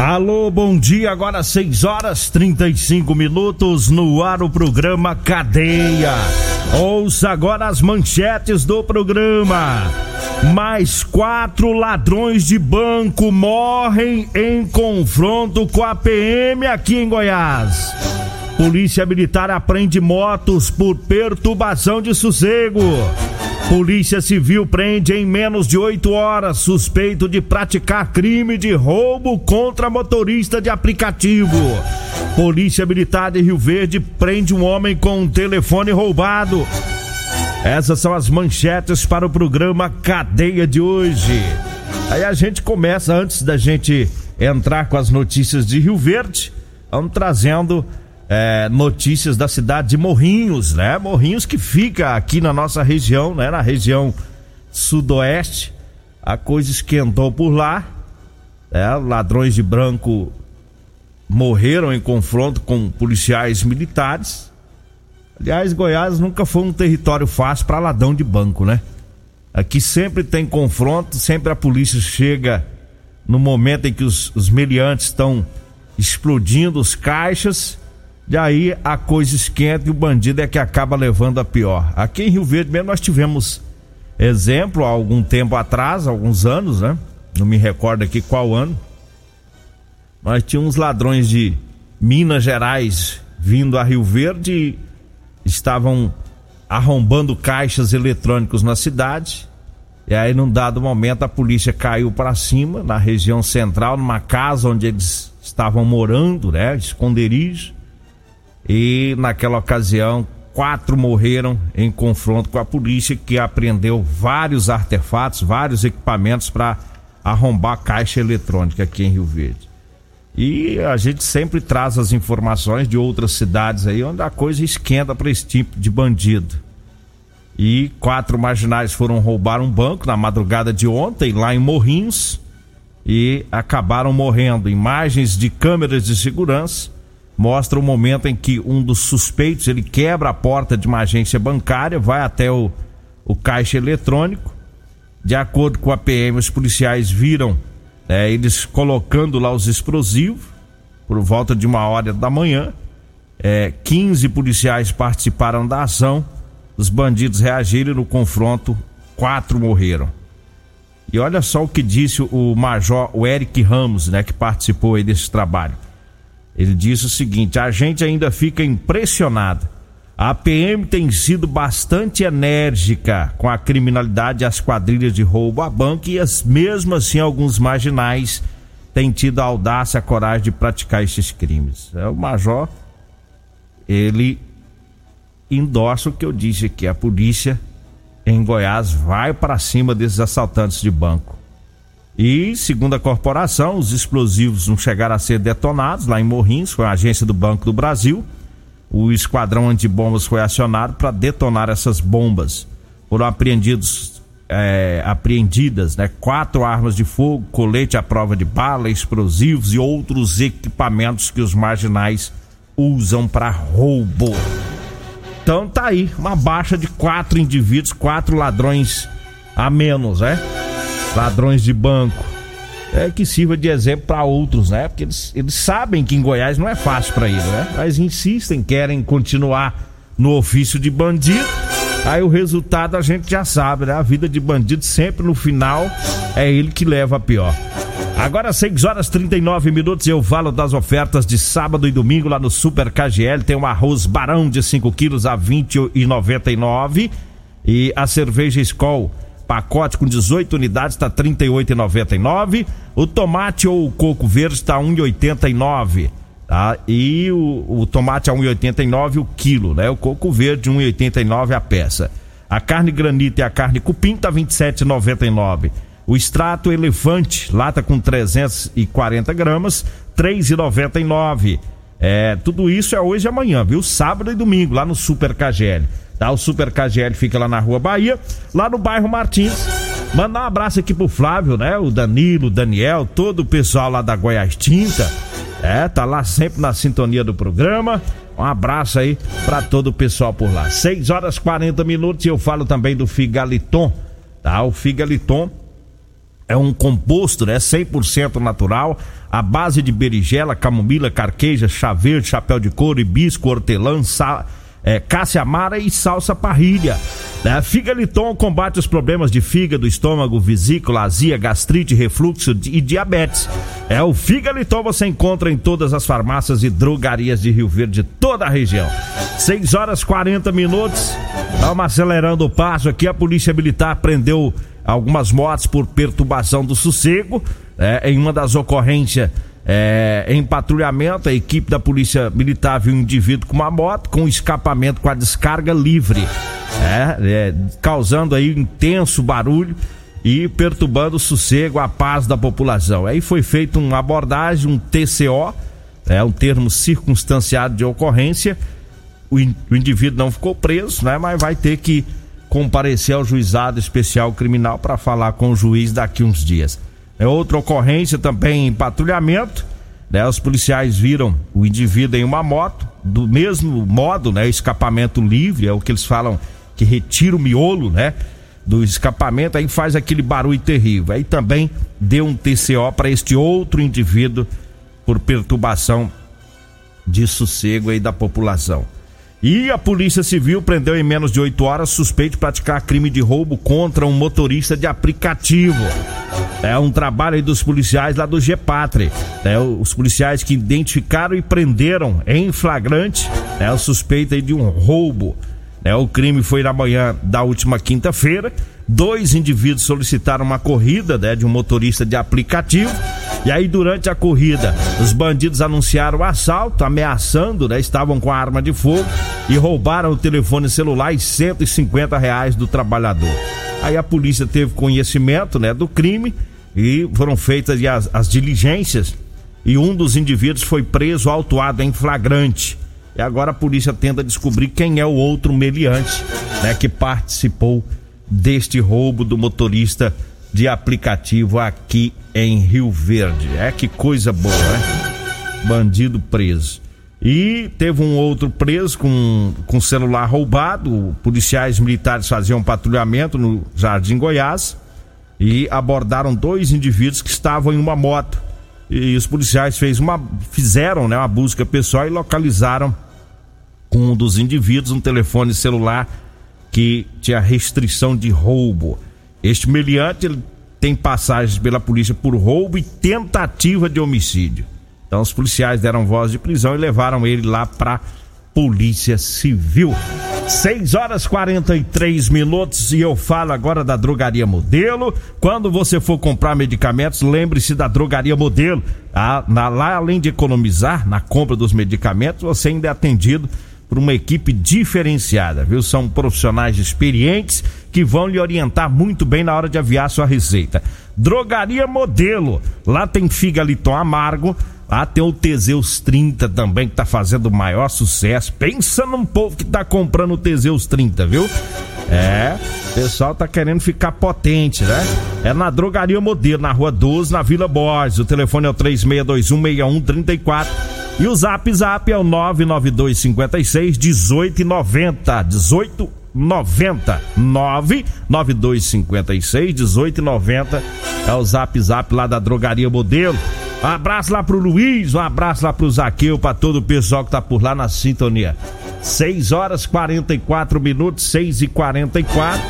Alô, bom dia. Agora 6 horas 35 minutos no ar o programa Cadeia. Ouça agora as manchetes do programa. Mais quatro ladrões de banco morrem em confronto com a PM aqui em Goiás. Polícia Militar apreende motos por perturbação de sossego. Polícia Civil prende em menos de oito horas suspeito de praticar crime de roubo contra motorista de aplicativo. Polícia Militar de Rio Verde prende um homem com um telefone roubado. Essas são as manchetes para o programa Cadeia de hoje. Aí a gente começa, antes da gente entrar com as notícias de Rio Verde, vamos trazendo é, notícias da cidade de Morrinhos, né? Morrinhos que fica aqui na nossa região, né? Na região sudoeste. A coisa esquentou por lá. É, ladrões de branco morreram em confronto com policiais militares. Aliás, Goiás nunca foi um território fácil para ladrão de banco, né? Aqui sempre tem confronto, sempre a polícia chega no momento em que os, os meliantes estão explodindo os caixas e aí a coisa esquenta e o bandido é que acaba levando a pior. Aqui em Rio Verde mesmo nós tivemos exemplo há algum tempo atrás, alguns anos, né? Não me recordo aqui qual ano. Nós tínhamos ladrões de Minas Gerais vindo a Rio Verde e estavam arrombando caixas eletrônicos na cidade. E aí, num dado momento, a polícia caiu para cima, na região central, numa casa onde eles estavam morando, né? Esconderijo e naquela ocasião quatro morreram em confronto com a polícia que apreendeu vários artefatos, vários equipamentos para arrombar a caixa eletrônica aqui em Rio Verde. E a gente sempre traz as informações de outras cidades aí onde a coisa esquenta para esse tipo de bandido. E quatro marginais foram roubar um banco na madrugada de ontem lá em Morrinhos e acabaram morrendo. Imagens de câmeras de segurança mostra o momento em que um dos suspeitos ele quebra a porta de uma agência bancária, vai até o, o caixa eletrônico. De acordo com a PM, os policiais viram é, eles colocando lá os explosivos por volta de uma hora da manhã. É, 15 policiais participaram da ação. Os bandidos reagiram no confronto, quatro morreram. E olha só o que disse o major o Eric Ramos, né, que participou aí desse trabalho. Ele disse o seguinte: a gente ainda fica impressionado. A PM tem sido bastante enérgica com a criminalidade as quadrilhas de roubo a banco e as, mesmo assim alguns marginais têm tido a audácia, a coragem de praticar esses crimes. É, o major, ele endossa o que eu disse aqui, a polícia em Goiás vai para cima desses assaltantes de banco. E, segundo a corporação, os explosivos não chegaram a ser detonados lá em Morrinhos, foi a agência do Banco do Brasil. O esquadrão antibombas foi acionado para detonar essas bombas. Foram apreendidos, é, apreendidas né, quatro armas de fogo, colete à prova de bala, explosivos e outros equipamentos que os marginais usam para roubo. Então tá aí, uma baixa de quatro indivíduos, quatro ladrões a menos, né? Ladrões de banco. É que sirva de exemplo para outros, né? Porque eles, eles sabem que em Goiás não é fácil para eles, né? Mas insistem, querem continuar no ofício de bandido. Aí o resultado a gente já sabe, né? A vida de bandido sempre no final é ele que leva a pior. Agora 6 horas 39 minutos eu falo das ofertas de sábado e domingo lá no Super KGL. Tem um arroz barão de 5 quilos a 20,99 e a cerveja Skol pacote com 18 unidades está 38,99. O tomate ou o coco verde está 1,89. Tá? E o, o tomate a 1,89 o quilo, né? O coco verde 1,89 a peça. A carne granita e a carne cupim tá 27,99. O extrato elefante, lata com 340 gramas, 3,99. É, tudo isso é hoje e amanhã, viu? Sábado e domingo, lá no Super KGL. Tá? O Super KGL fica lá na Rua Bahia, lá no bairro Martins. Mandar um abraço aqui pro Flávio, né? O Danilo, o Daniel, todo o pessoal lá da Goiás Tinta. É, tá lá sempre na sintonia do programa. Um abraço aí para todo o pessoal por lá. 6 horas 40 minutos e eu falo também do Figaliton, tá? O Figaliton é um composto, né? 100% natural, à base de berigela, camomila, carqueja, chá verde, chapéu de couro, hibisco, hortelã, sal, é, cássia amara e salsa parrilha. Né? Figaliton combate os problemas de fígado, estômago, vesícula, azia, gastrite, refluxo e diabetes. É o Figaliton você encontra em todas as farmácias e drogarias de Rio Verde, toda a região. 6 horas 40 minutos. Vamos acelerando o passo aqui. A Polícia Militar prendeu algumas motos por perturbação do sossego. É, em uma das ocorrências é, em patrulhamento, a equipe da Polícia Militar viu um indivíduo com uma moto com escapamento com a descarga livre, é, é, causando aí intenso barulho e perturbando o sossego, a paz da população. Aí foi feita uma abordagem, um TCO, é um termo circunstanciado de ocorrência. O, o indivíduo não ficou preso, né? Mas vai ter que comparecer ao juizado especial criminal para falar com o juiz daqui uns dias. É outra ocorrência também em patrulhamento. Né? Os policiais viram o indivíduo em uma moto, do mesmo modo, né? Escapamento livre, é o que eles falam que retira o miolo, né? Do escapamento, aí faz aquele barulho terrível. Aí também deu um TCO para este outro indivíduo por perturbação de sossego aí da população. E a Polícia Civil prendeu em menos de 8 horas suspeito de praticar crime de roubo contra um motorista de aplicativo. É um trabalho dos policiais lá do Gepatre. É, os policiais que identificaram e prenderam em flagrante é, o suspeito de um roubo. É, o crime foi na manhã da última quinta-feira. Dois indivíduos solicitaram uma corrida né, de um motorista de aplicativo. E aí, durante a corrida, os bandidos anunciaram o assalto, ameaçando, né? Estavam com a arma de fogo e roubaram o telefone celular e 150 reais do trabalhador. Aí a polícia teve conhecimento, né, do crime e foram feitas as, as diligências e um dos indivíduos foi preso, autuado em flagrante. E agora a polícia tenta descobrir quem é o outro meliante, né, que participou deste roubo do motorista de aplicativo aqui em Rio Verde. É que coisa boa, né? Bandido preso. E teve um outro preso com, com celular roubado. Policiais militares faziam patrulhamento no Jardim Goiás e abordaram dois indivíduos que estavam em uma moto. E os policiais fez uma, fizeram né, uma busca pessoal e localizaram com um dos indivíduos um telefone celular que tinha restrição de roubo. Este meliante ele tem passagens pela polícia por roubo e tentativa de homicídio. Então os policiais deram voz de prisão e levaram ele lá para Polícia Civil. 6 horas 43 minutos e eu falo agora da Drogaria Modelo. Quando você for comprar medicamentos, lembre-se da Drogaria Modelo. Na, lá, além de economizar na compra dos medicamentos, você ainda é atendido por uma equipe diferenciada, viu? São profissionais experientes que vão lhe orientar muito bem na hora de aviar sua receita. Drogaria Modelo. Lá tem figaliton amargo. Lá tem o Teseus 30 também, que tá fazendo o maior sucesso. Pensa num povo que tá comprando o Teseus 30, viu? É, o pessoal tá querendo ficar potente, né? É na Drogaria Modelo, na Rua 12, na Vila Borges. O telefone é o 36216134. E o Zap Zap é o 99256 1890. 1890. 99256 1890. É o Zap Zap lá da Drogaria Modelo. Um abraço lá pro Luiz, um abraço lá pro Zaqueu, pra todo o pessoal que tá por lá na sintonia. 6 horas 44 minutos, 6 e 44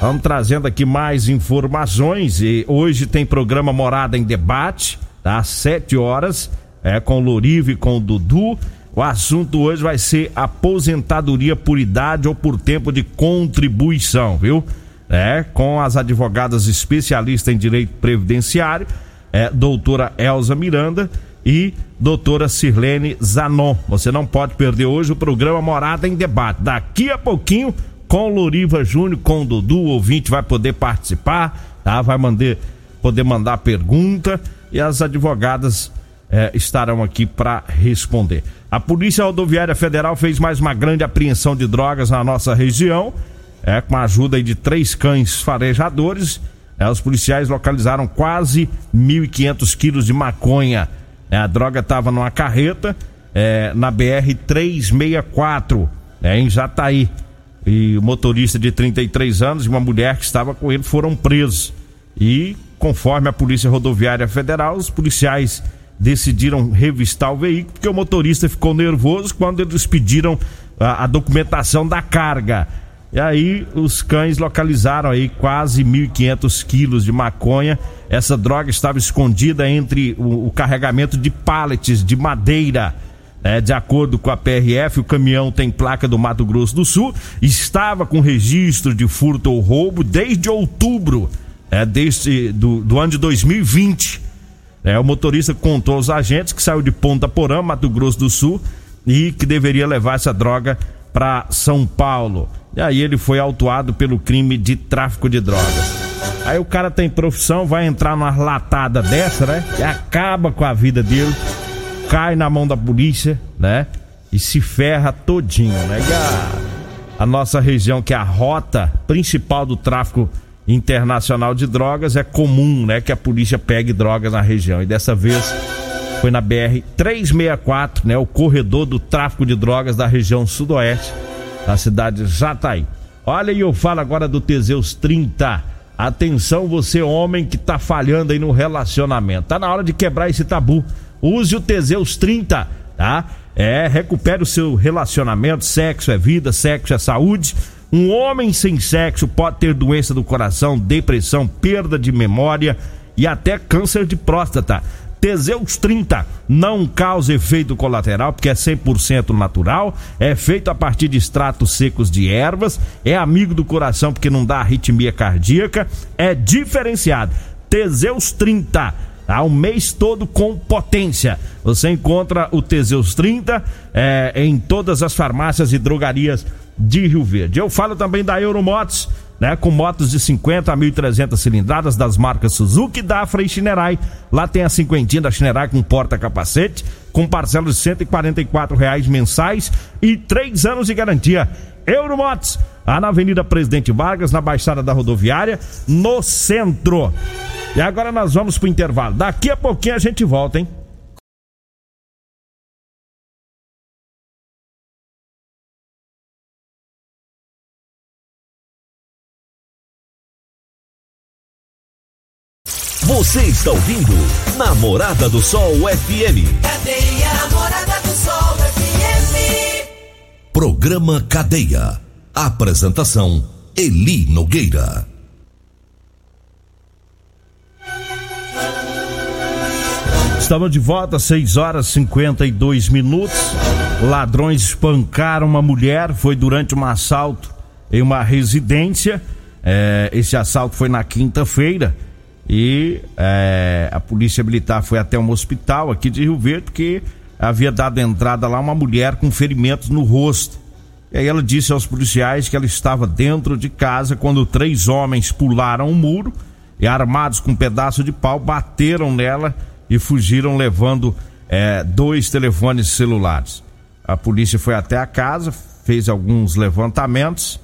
Vamos trazendo aqui mais informações e hoje tem programa Morada em Debate, tá? às 7 horas, é, com o Lorive e com o Dudu. O assunto hoje vai ser aposentadoria por idade ou por tempo de contribuição, viu? É, com as advogadas especialistas em direito previdenciário, é, doutora Elza Miranda e doutora Sirlene Zanon. Você não pode perder hoje o programa Morada em Debate. Daqui a pouquinho, com Loriva Júnior, com Dudu, o ouvinte vai poder participar, tá? Vai mandar, poder mandar pergunta e as advogadas é, estarão aqui para responder. A Polícia Rodoviária Federal fez mais uma grande apreensão de drogas na nossa região, é, com a ajuda de três cães farejadores. É, os policiais localizaram quase 1.500 quilos de maconha. É, a droga estava numa carreta é, na BR 364, é, em Jataí. E o motorista de 33 anos e uma mulher que estava com ele foram presos. E, conforme a Polícia Rodoviária Federal, os policiais decidiram revistar o veículo porque o motorista ficou nervoso quando eles pediram a, a documentação da carga. E aí os cães localizaram aí quase 1.500 quilos de maconha. Essa droga estava escondida entre o, o carregamento de pallets de madeira. É, de acordo com a PRF, o caminhão tem placa do Mato Grosso do Sul, estava com registro de furto ou roubo desde outubro é, do, do ano de 2020. É, o motorista contou aos agentes que saiu de Ponta Porã, Mato Grosso do Sul, e que deveria levar essa droga para São Paulo. E aí ele foi autuado pelo crime de tráfico de drogas. Aí o cara tem profissão, vai entrar numa latada dessa, né? Que acaba com a vida dele, cai na mão da polícia, né? E se ferra todinho, né? E a, a nossa região, que é a rota principal do tráfico internacional de drogas, é comum, né, que a polícia pegue drogas na região. E dessa vez foi na BR 364, né, o corredor do tráfico de drogas da região sudoeste da cidade de Jataí. Olha, e eu falo agora do Teseus 30. Atenção, você homem que tá falhando aí no relacionamento. Tá na hora de quebrar esse tabu. Use o Teseus 30, tá? É, recupere o seu relacionamento. Sexo é vida, sexo é saúde. Um homem sem sexo pode ter doença do coração, depressão, perda de memória e até câncer de próstata. Teseus 30 não causa efeito colateral porque é 100% natural, é feito a partir de extratos secos de ervas, é amigo do coração porque não dá arritmia cardíaca, é diferenciado. Teseus 30 tá? o mês todo com potência. Você encontra o Teseus 30 é, em todas as farmácias e drogarias de Rio Verde. Eu falo também da Euromotos, né, com motos de 50 a 1.300 cilindradas das marcas Suzuki, Dafra e Shinerai. Lá tem a cinquentinha da Shinerai com porta-capacete, com parcelas de 144 reais mensais e três anos de garantia. Euromotos, lá na Avenida Presidente Vargas, na Baixada da Rodoviária, no centro. E agora nós vamos pro intervalo. Daqui a pouquinho a gente volta, hein? Você está ouvindo Namorada do Sol FM. Cadeia Namorada do Sol FM. Programa Cadeia. Apresentação Eli Nogueira. Estamos de volta, 6 horas e 52 minutos. Ladrões espancaram uma mulher, foi durante um assalto em uma residência. É, esse assalto foi na quinta-feira e é, a polícia militar foi até um hospital aqui de Rio Verde porque havia dado entrada lá uma mulher com ferimentos no rosto. E aí ela disse aos policiais que ela estava dentro de casa quando três homens pularam o um muro e armados com um pedaço de pau bateram nela e fugiram levando é, dois telefones celulares. A polícia foi até a casa, fez alguns levantamentos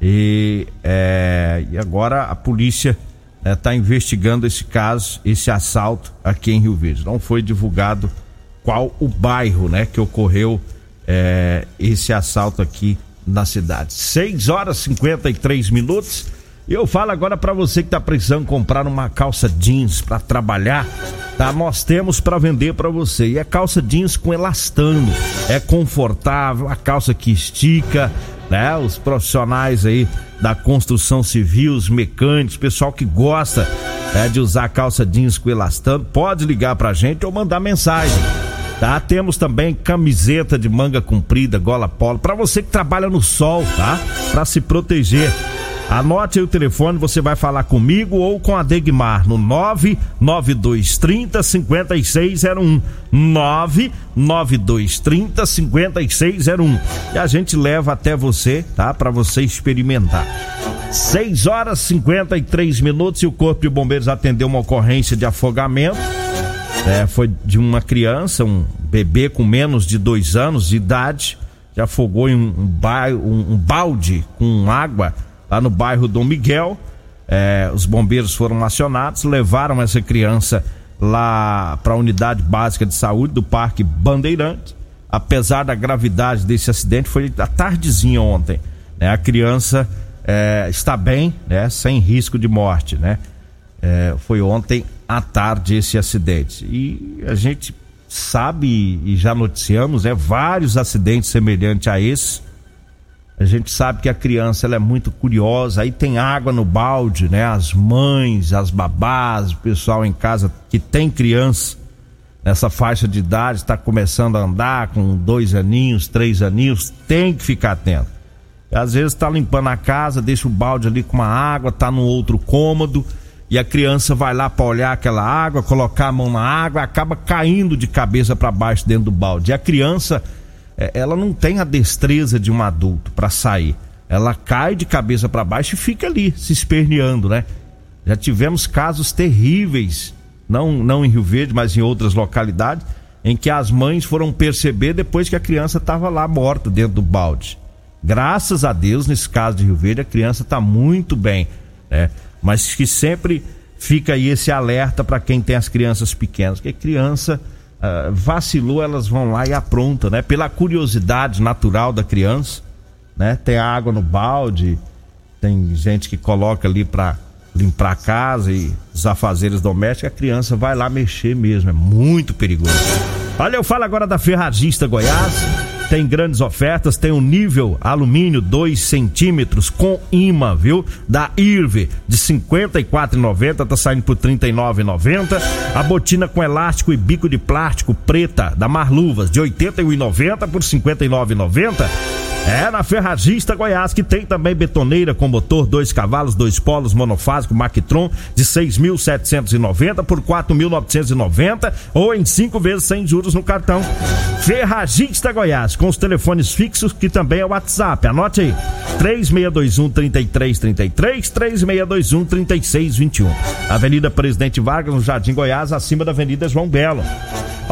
e, é, e agora a polícia está investigando esse caso, esse assalto aqui em Rio Verde. Não foi divulgado qual o bairro, né, que ocorreu é, esse assalto aqui na cidade. 6 horas e 53 minutos. Eu falo agora para você que está precisando comprar uma calça jeans para trabalhar, tá? Nós temos para vender para você. E é calça jeans com elastano, é confortável, a calça que estica, né? Os profissionais aí da construção civil, os mecânicos, pessoal que gosta né, de usar calça jeans com elastano, pode ligar pra gente ou mandar mensagem. Tá? Temos também camiseta de manga comprida, gola polo, para você que trabalha no sol, tá? Para se proteger. Anote aí o telefone, você vai falar comigo ou com a Degmar no 99230 5601. 99230 5601. E a gente leva até você, tá? Para você experimentar. 6 horas 53 minutos e o Corpo de Bombeiros atendeu uma ocorrência de afogamento. É, foi de uma criança, um bebê com menos de dois anos de idade, que afogou em um, um, um balde com água lá no bairro Dom Miguel. É, os bombeiros foram acionados, levaram essa criança lá para a unidade básica de saúde do Parque Bandeirante. Apesar da gravidade desse acidente, foi à tardezinha ontem. Né? A criança é, está bem, né? sem risco de morte. Né? É, foi ontem à tarde esse acidente. E a gente sabe e já noticiamos né, vários acidentes semelhantes a esse a gente sabe que a criança ela é muito curiosa, aí tem água no balde, né? As mães, as babás, o pessoal em casa que tem criança nessa faixa de idade, está começando a andar com dois aninhos, três aninhos, tem que ficar atento. Às vezes está limpando a casa, deixa o balde ali com uma água, tá no outro cômodo e a criança vai lá para olhar aquela água, colocar a mão na água, acaba caindo de cabeça para baixo dentro do balde. E a criança ela não tem a destreza de um adulto para sair. Ela cai de cabeça para baixo e fica ali, se esperneando, né? Já tivemos casos terríveis, não, não em Rio Verde, mas em outras localidades, em que as mães foram perceber depois que a criança estava lá morta dentro do balde. Graças a Deus, nesse caso de Rio Verde, a criança está muito bem, né? Mas que sempre fica aí esse alerta para quem tem as crianças pequenas, porque criança uh, vacilou, elas vão lá e aprontam, né? Pela curiosidade natural da criança, né? Tem água no balde, tem gente que coloca ali para limpar a casa e os afazeres domésticos, a criança vai lá mexer mesmo, é muito perigoso. Olha, eu falo agora da Ferragista Goiás tem grandes ofertas, tem um nível alumínio 2 centímetros com imã, viu? Da Irve de 54,90 tá saindo por 39,90. A botina com elástico e bico de plástico preta da Marluvas de 81,90 por 59,90. É na Ferragista Goiás que tem também betoneira com motor dois cavalos, dois polos monofásico Mactron de 6.790 por 4.990 ou em cinco vezes sem juros no cartão. Ferragista Goiás com os telefones fixos que também é o WhatsApp. Anote aí: 3621 3333 3621 3621. Avenida Presidente Vargas no Jardim Goiás, acima da Avenida João Belo.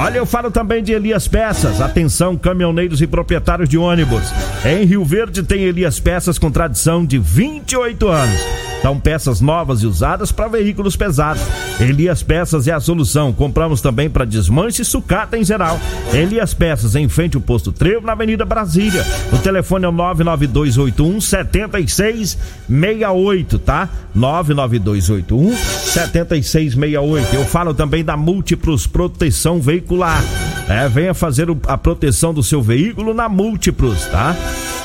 Olha, eu falo também de Elias Peças. Atenção, caminhoneiros e proprietários de ônibus. Em Rio Verde tem Elias Peças com tradição de 28 anos. São peças novas e usadas para veículos pesados. Elias Peças é a solução. Compramos também para desmanche e sucata em geral. Elias Peças, em frente ao posto Trevo, na Avenida Brasília. O telefone é o 99281 7668, tá? 99281 7668. Eu falo também da Múltiplos Proteção Veicular. É, venha fazer a proteção do seu veículo na Múltiplos, tá?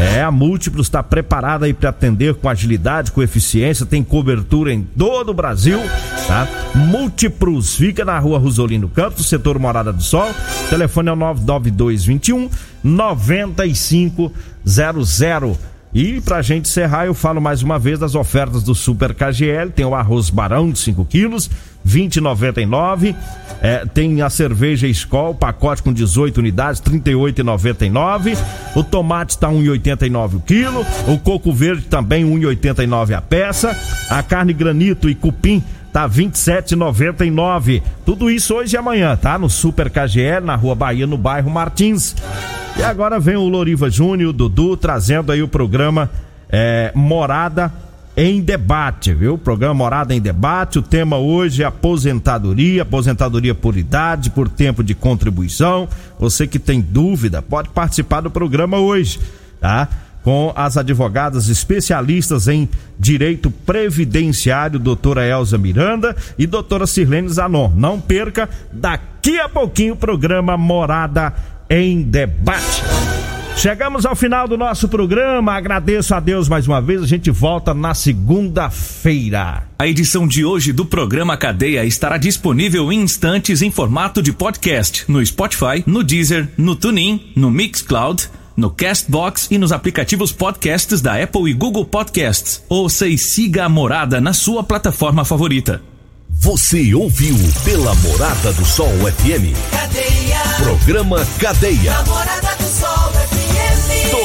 É, a Múltiplos está preparada aí para atender com agilidade, com eficiência, tem cobertura em todo o Brasil, tá? Múltiplos fica na rua Rosolino Campos, setor Morada do Sol. Telefone é o 99221 9500. E pra gente encerrar, eu falo mais uma vez das ofertas do Super KGL. Tem o arroz barão de 5 quilos, 20,99. É, tem a cerveja Skol, pacote com 18 unidades, 38,99. O tomate está 1,89 o quilo. O coco verde também 1,89 a peça. A carne granito e cupim tá 27,99. Tudo isso hoje e amanhã, tá? No Super KGL, na Rua Bahia, no bairro Martins. E agora vem o Loriva Júnior, Dudu, trazendo aí o programa é, Morada em Debate, viu? O programa Morada em Debate. O tema hoje é aposentadoria, aposentadoria por idade, por tempo de contribuição. Você que tem dúvida, pode participar do programa hoje, tá? com as advogadas especialistas em direito previdenciário, doutora Elza Miranda e doutora Sirlene Zanon. Não perca, daqui a pouquinho o programa Morada em Debate. Chegamos ao final do nosso programa. Agradeço a Deus mais uma vez. A gente volta na segunda-feira. A edição de hoje do programa Cadeia estará disponível em instantes em formato de podcast no Spotify, no Deezer, no TuneIn, no Mixcloud, no Castbox e nos aplicativos podcasts da Apple e Google Podcasts. Ouça e siga a Morada na sua plataforma favorita. Você ouviu pela Morada do Sol FM. Cadeia. Programa Cadeia. Namorada do.